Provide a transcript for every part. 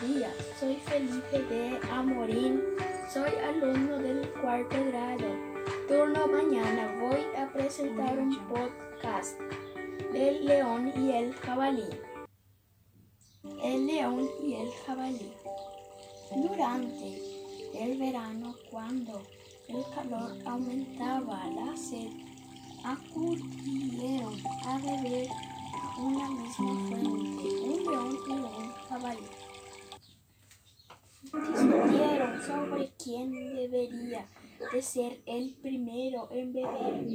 Días, soy Felipe de Amorín, soy alumno del cuarto grado. Turno mañana voy a presentar un podcast del león y el jabalí. El león y el jabalí. Durante el verano, cuando el calor aumentaba la sed, acudieron a beber a una misma fuente, un león y un jabalí. Discutieron sobre quién debería de ser el primero en beber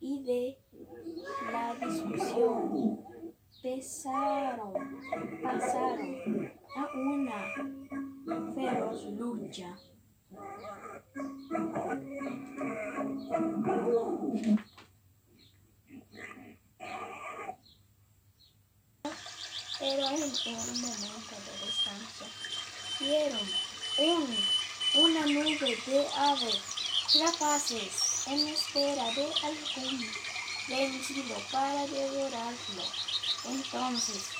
y de la discusión pasaron, pasaron a una feroz lucha. Pero en un momento de descanso vieron un, una nube de aves rapaces en espera de algún vencido para devorarlo. Entonces,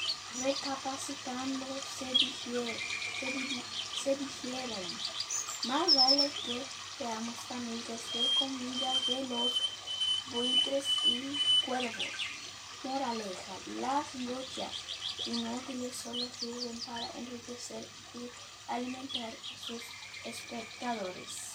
recapacitando, se dijeron, se, dijeron, más vale que seamos amigos de comida de los buitres y cuervos. Moraleja, las luchas inútiles solo sirven para enriquecer y alimentar a sus espectadores.